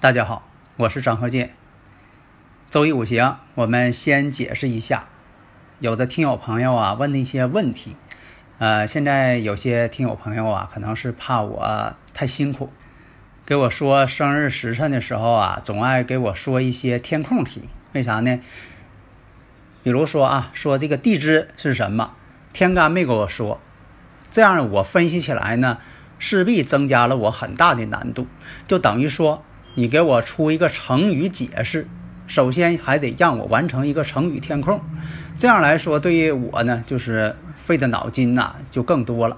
大家好，我是张鹤剑。周易五行，我们先解释一下。有的听友朋友啊问的一些问题，呃，现在有些听友朋友啊，可能是怕我太辛苦，给我说生日时辰的时候啊，总爱给我说一些填空题。为啥呢？比如说啊，说这个地支是什么，天干没给我说，这样我分析起来呢，势必增加了我很大的难度，就等于说。你给我出一个成语解释，首先还得让我完成一个成语填空，这样来说对于我呢，就是费的脑筋呐就更多了。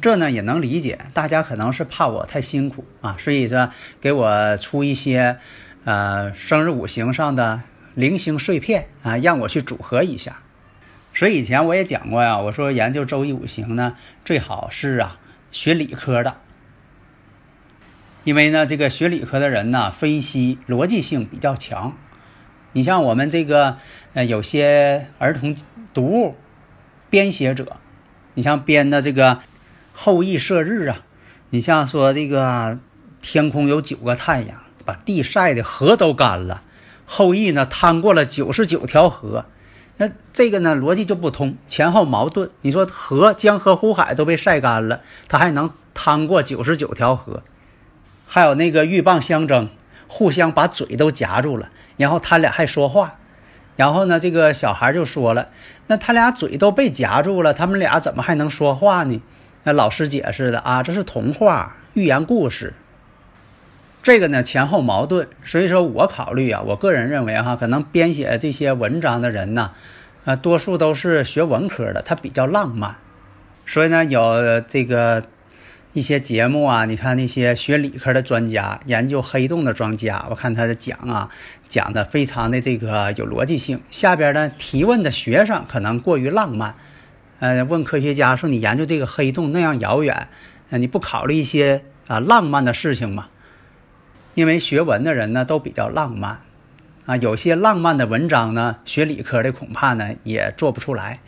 这呢也能理解，大家可能是怕我太辛苦啊，所以说给我出一些呃生日五行上的零星碎片啊，让我去组合一下。所以以前我也讲过呀，我说研究周易五行呢，最好是啊学理科的。因为呢，这个学理科的人呢，分析逻辑性比较强。你像我们这个，呃，有些儿童读物编写者，你像编的这个后羿射日啊，你像说这个天空有九个太阳，把地晒的河都干了，后羿呢趟过了九十九条河，那这个呢逻辑就不通，前后矛盾。你说河江河湖海都被晒干了，他还能趟过九十九条河？还有那个鹬蚌相争，互相把嘴都夹住了，然后他俩还说话，然后呢，这个小孩就说了：“那他俩嘴都被夹住了，他们俩怎么还能说话呢？”那老师解释的啊，这是童话、寓言故事。这个呢前后矛盾，所以说我考虑啊，我个人认为哈，可能编写这些文章的人呢，啊，多数都是学文科的，他比较浪漫，所以呢有这个。一些节目啊，你看那些学理科的专家、研究黑洞的专家，我看他的讲啊，讲的非常的这个有逻辑性。下边呢提问的学生可能过于浪漫，呃，问科学家说你研究这个黑洞那样遥远，呃，你不考虑一些啊浪漫的事情吗？因为学文的人呢都比较浪漫，啊，有些浪漫的文章呢，学理科的恐怕呢也做不出来。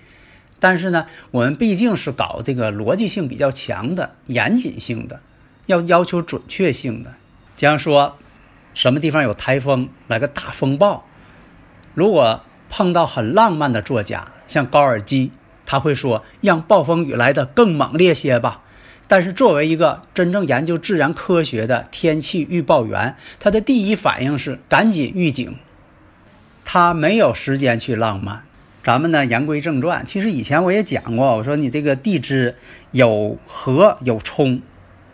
但是呢，我们毕竟是搞这个逻辑性比较强的、严谨性的，要要求准确性的。假如说，什么地方有台风，来个大风暴，如果碰到很浪漫的作家，像高尔基，他会说让暴风雨来的更猛烈些吧。但是作为一个真正研究自然科学的天气预报员，他的第一反应是赶紧预警，他没有时间去浪漫。咱们呢，言归正传。其实以前我也讲过，我说你这个地支有合有冲，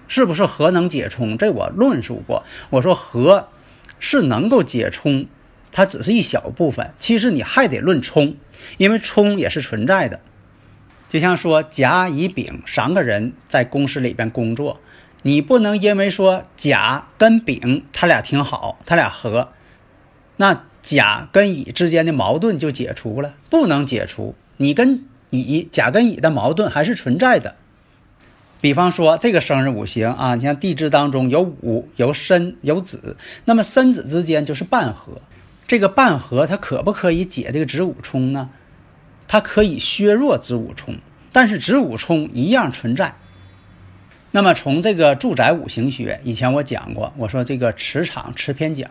是不是合能解冲？这我论述过。我说合是能够解冲，它只是一小部分。其实你还得论冲，因为冲也是存在的。就像说甲、乙、丙三个人在公司里边工作，你不能因为说甲跟丙他俩挺好，他俩合，那。甲跟乙之间的矛盾就解除了，不能解除。你跟乙，甲跟乙的矛盾还是存在的。比方说这个生日五行啊，你像地支当中有午、有申、有子，那么申子之间就是半合。这个半合它可不可以解这个子午冲呢？它可以削弱子午冲，但是子午冲一样存在。那么从这个住宅五行学，以前我讲过，我说这个磁场磁偏角。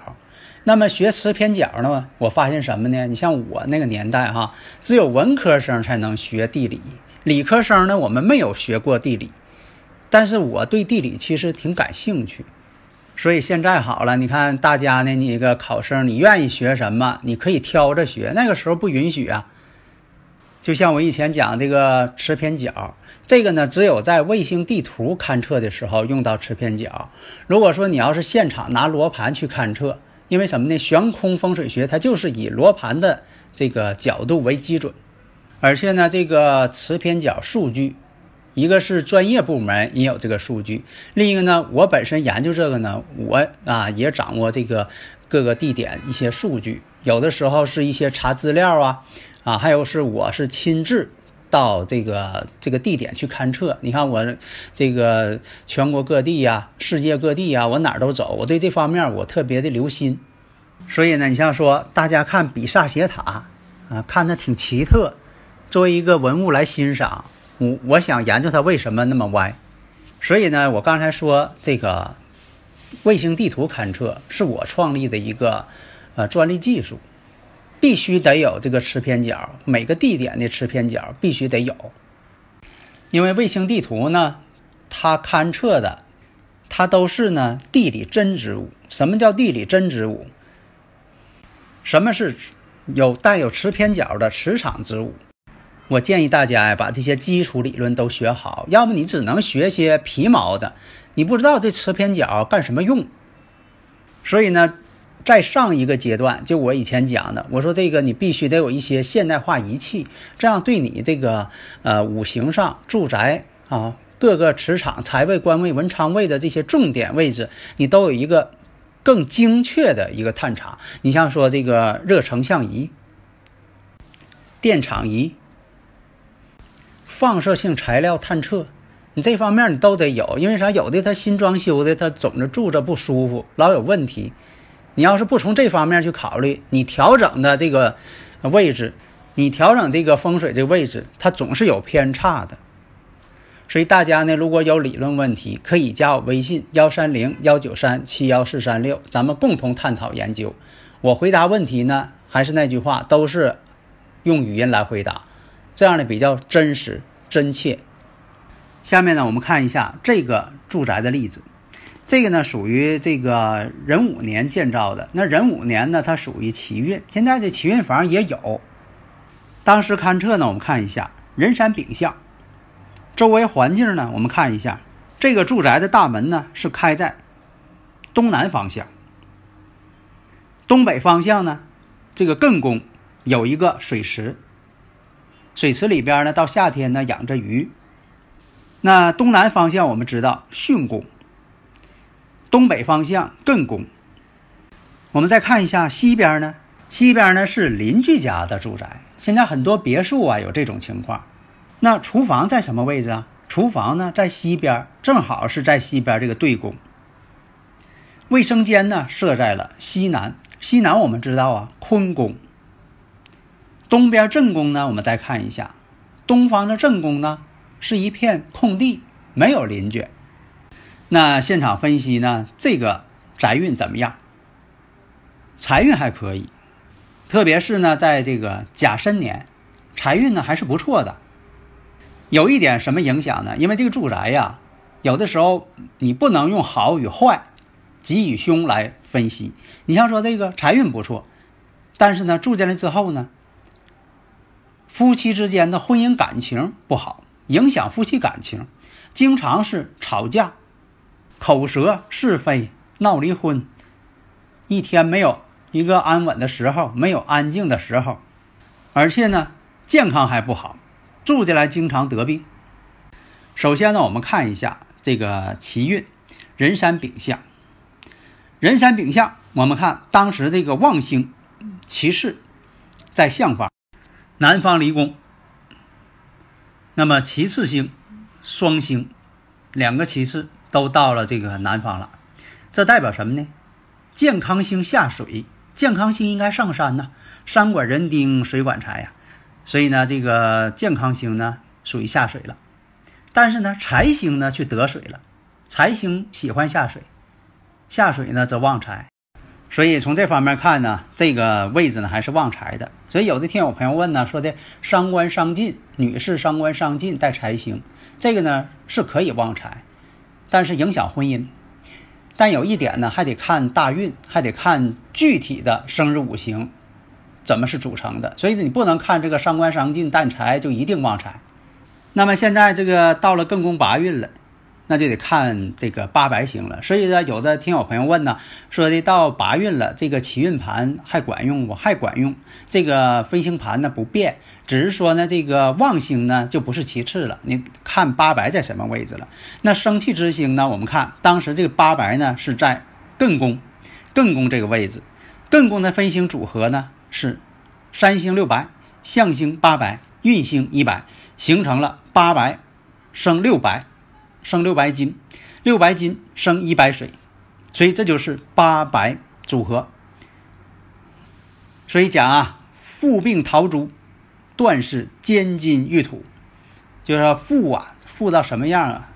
那么学磁偏角呢？我发现什么呢？你像我那个年代哈，只有文科生才能学地理，理科生呢，我们没有学过地理。但是我对地理其实挺感兴趣，所以现在好了，你看大家呢，你一个考生，你愿意学什么，你可以挑着学。那个时候不允许啊。就像我以前讲这个磁偏角，这个呢，只有在卫星地图勘测的时候用到磁偏角。如果说你要是现场拿罗盘去勘测，因为什么呢？悬空风水学它就是以罗盘的这个角度为基准，而且呢，这个磁偏角数据，一个是专业部门也有这个数据，另一个呢，我本身研究这个呢，我啊也掌握这个各个地点一些数据，有的时候是一些查资料啊，啊，还有是我是亲自。到这个这个地点去勘测，你看我这个全国各地呀、世界各地呀，我哪儿都走，我对这方面我特别的留心。所以呢，你像说大家看比萨斜塔啊，看它挺奇特，作为一个文物来欣赏，我我想研究它为什么那么歪。所以呢，我刚才说这个卫星地图勘测是我创立的一个呃专利技术。必须得有这个磁偏角，每个地点的磁偏角必须得有，因为卫星地图呢，它勘测的，它都是呢地理真植物。什么叫地理真植物？什么是有带有磁偏角的磁场植物？我建议大家呀，把这些基础理论都学好，要不你只能学些皮毛的，你不知道这磁偏角干什么用。所以呢。在上一个阶段，就我以前讲的，我说这个你必须得有一些现代化仪器，这样对你这个呃五行上住宅啊各个磁场、财位、官位、文昌位的这些重点位置，你都有一个更精确的一个探查。你像说这个热成像仪、电场仪、放射性材料探测，你这方面你都得有，因为啥？有的他新装修的，他总是住着不舒服，老有问题。你要是不从这方面去考虑，你调整的这个位置，你调整这个风水这个位置，它总是有偏差的。所以大家呢，如果有理论问题，可以加我微信幺三零幺九三七幺四三六，咱们共同探讨研究。我回答问题呢，还是那句话，都是用语音来回答，这样的比较真实真切。下面呢，我们看一下这个住宅的例子。这个呢属于这个壬午年建造的，那壬午年呢，它属于奇运。现在这奇运房也有，当时勘测呢，我们看一下人山丙向，周围环境呢，我们看一下这个住宅的大门呢是开在东南方向，东北方向呢，这个艮宫有一个水池，水池里边呢到夏天呢养着鱼。那东南方向我们知道巽宫。东北方向艮宫，我们再看一下西边呢？西边呢是邻居家的住宅。现在很多别墅啊有这种情况。那厨房在什么位置啊？厨房呢在西边，正好是在西边这个对宫。卫生间呢设在了西南，西南我们知道啊坤宫。东边正宫呢，我们再看一下，东方的正宫呢是一片空地，没有邻居。那现场分析呢？这个宅运怎么样？财运还可以，特别是呢，在这个甲申年，财运呢还是不错的。有一点什么影响呢？因为这个住宅呀，有的时候你不能用好与坏、吉与凶来分析。你像说这个财运不错，但是呢，住进来之后呢，夫妻之间的婚姻感情不好，影响夫妻感情，经常是吵架。口舌是非，闹离婚，一天没有一个安稳的时候，没有安静的时候，而且呢，健康还不好，住进来经常得病。首先呢，我们看一下这个奇运，人山丙向。人山丙向，我们看当时这个旺星，其次在相方，南方离宫。那么其次星，双星，两个其次。都到了这个南方了，这代表什么呢？健康星下水，健康星应该上山呢，山管人丁，水管财呀。所以呢，这个健康星呢属于下水了，但是呢，财星呢却得水了。财星喜欢下水，下水呢则旺财，所以从这方面看呢，这个位置呢还是旺财的。所以有的听友朋友问呢，说的伤官伤尽，女士伤官伤尽带财星，这个呢是可以旺财。但是影响婚姻，但有一点呢，还得看大运，还得看具体的生日五行怎么是组成的。所以你不能看这个伤官伤尽淡财就一定旺财。那么现在这个到了艮宫八运了，那就得看这个八白星了。所以呢，有的听友朋友问呢，说的到八运了，这个七运盘还管用不？还管用。这个飞星盘呢不变，只是说呢，这个旺星呢就不是其次了。你看八白在什么位置了？那生气之星呢？我们看当时这个八白呢是在艮宫，艮宫这个位置，艮宫的飞星组合呢是三星六白，象星八白，运星一白，形成了八白生六白。生六白金，六白金生一白水，所以这就是八白组合。所以讲啊，富病桃朱，断是坚金玉土，就是说富啊，富到什么样啊？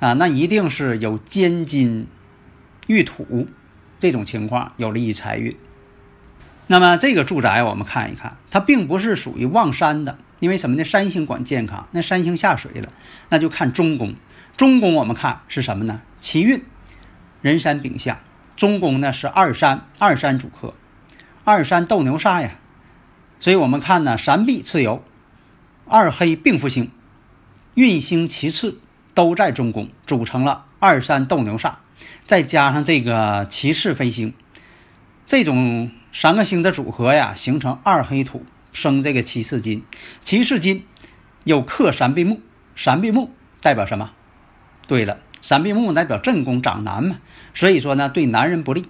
啊，那一定是有坚金玉土这种情况，有利于财运。那么这个住宅我们看一看，它并不是属于旺山的，因为什么呢？山星管健康，那山星下水了，那就看中宫。中宫我们看是什么呢？奇运，人山丙相。中宫呢是二山，二山主客，二山斗牛煞呀。所以我们看呢，三碧次游，二黑并福星，运星其次都在中宫，组成了二三斗牛煞。再加上这个骑士飞星，这种三个星的组合呀，形成二黑土生这个骑士金。骑士金有克三碧木，三碧木代表什么？对了，三碧木代表正宫长男嘛，所以说呢，对男人不利，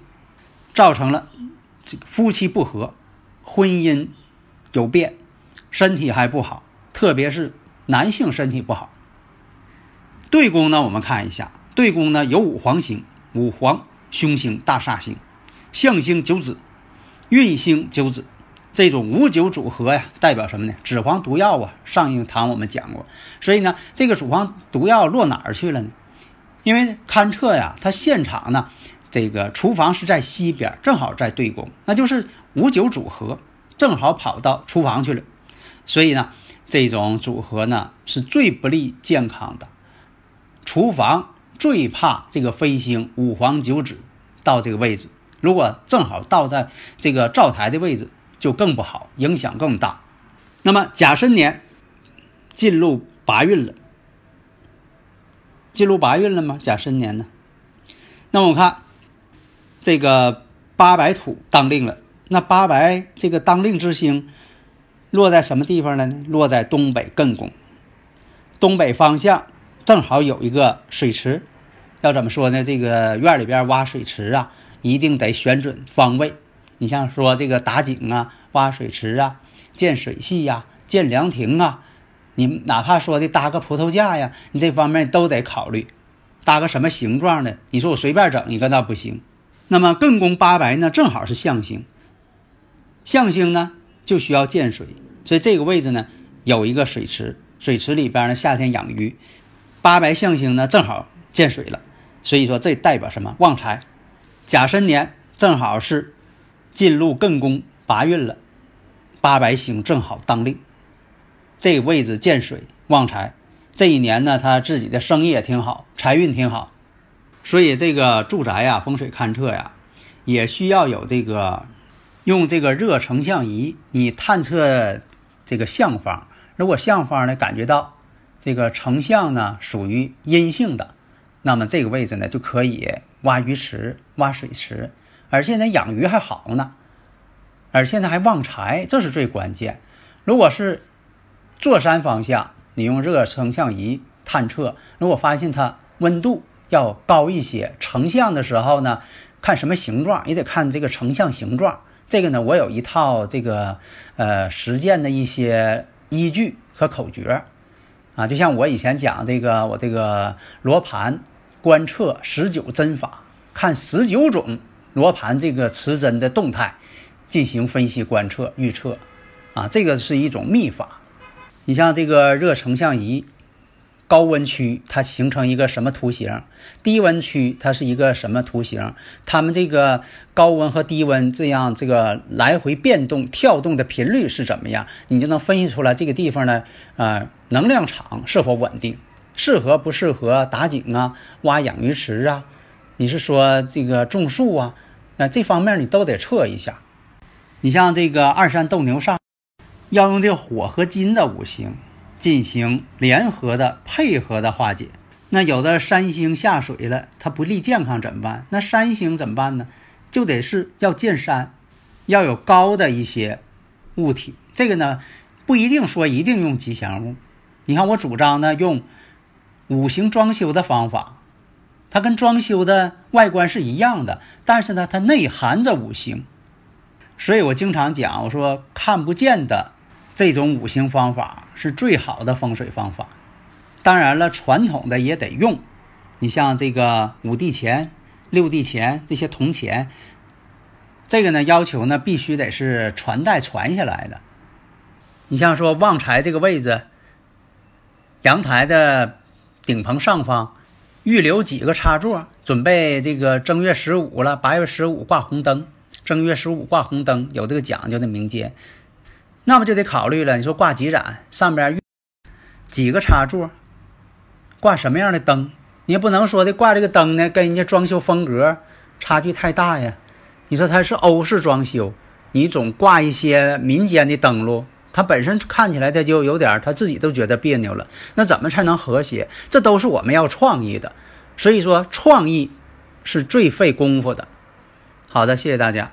造成了这个夫妻不和，婚姻有变，身体还不好，特别是男性身体不好。对宫呢，我们看一下，对宫呢有五黄星，五黄凶星大煞星，象星九子，运星九子，这种五九组合呀，代表什么呢？紫黄毒药啊，上一堂我们讲过。所以呢，这个脂黄毒药落哪儿去了呢？因为勘测呀，它现场呢，这个厨房是在西边，正好在对宫，那就是五九组合，正好跑到厨房去了。所以呢，这种组合呢是最不利健康的。厨房最怕这个飞星五黄九紫到这个位置，如果正好到在这个灶台的位置。就更不好，影响更大。那么甲申年进入八运了，进入八运了吗？甲申年呢？那么我看这个八白土当令了，那八白这个当令之星落在什么地方了呢？落在东北艮宫，东北方向正好有一个水池。要怎么说呢？这个院里边挖水池啊，一定得选准方位。你像说这个打井啊、挖水池啊、建水系呀、建凉亭啊，你哪怕说的搭个葡萄架呀，你这方面都得考虑，搭个什么形状的？你说我随便整一个那不行。那么艮宫八白呢，正好是象星，象星呢就需要见水，所以这个位置呢有一个水池，水池里边呢夏天养鱼，八白象星呢正好见水了，所以说这代表什么？旺财。甲申年正好是。进入艮宫八运了，八白星正好当令，这个位置见水旺财。这一年呢，他自己的生意也挺好，财运挺好。所以这个住宅呀，风水勘测呀，也需要有这个用这个热成像仪，你探测这个相方。如果相方呢感觉到这个成像呢属于阴性的，那么这个位置呢就可以挖鱼池、挖水池。而且呢，养鱼还好呢，而且呢还旺财，这是最关键。如果是坐山方向，你用热成像仪探测，如果发现它温度要高一些，成像的时候呢，看什么形状也得看这个成像形状。这个呢，我有一套这个呃实践的一些依据和口诀啊，就像我以前讲这个我这个罗盘观测十九针法，看十九种。罗盘这个磁针的动态进行分析、观测、预测，啊，这个是一种秘法。你像这个热成像仪，高温区它形成一个什么图形？低温区它是一个什么图形？它们这个高温和低温这样这个来回变动、跳动的频率是怎么样？你就能分析出来这个地方呢，啊，能量场是否稳定，适合不适合打井啊、挖养鱼池啊？你是说这个种树啊？那这方面你都得测一下。你像这个二山斗牛煞，要用这个火和金的五行进行联合的配合的化解。那有的山星下水了，它不利健康怎么办？那山星怎么办呢？就得是要见山，要有高的一些物体。这个呢，不一定说一定用吉祥物。你看，我主张呢用五行装修的方法，它跟装修的外观是一样的，但是呢，它内含着五行。所以我经常讲，我说看不见的这种五行方法是最好的风水方法。当然了，传统的也得用。你像这个五帝钱、六帝钱这些铜钱，这个呢要求呢必须得是传代传下来的。你像说旺财这个位置。阳台的顶棚上方预留几个插座，准备这个正月十五了，八月十五挂红灯。正月十五挂红灯有这个讲究的民间，那么就得考虑了。你说挂几盏，上边几个插座，挂什么样的灯？你也不能说的挂这个灯呢，跟人家装修风格差距太大呀。你说它是欧式装修，你总挂一些民间的灯笼。它本身看起来，它就有点，他自己都觉得别扭了。那怎么才能和谐？这都是我们要创意的。所以说，创意是最费功夫的。好的，谢谢大家。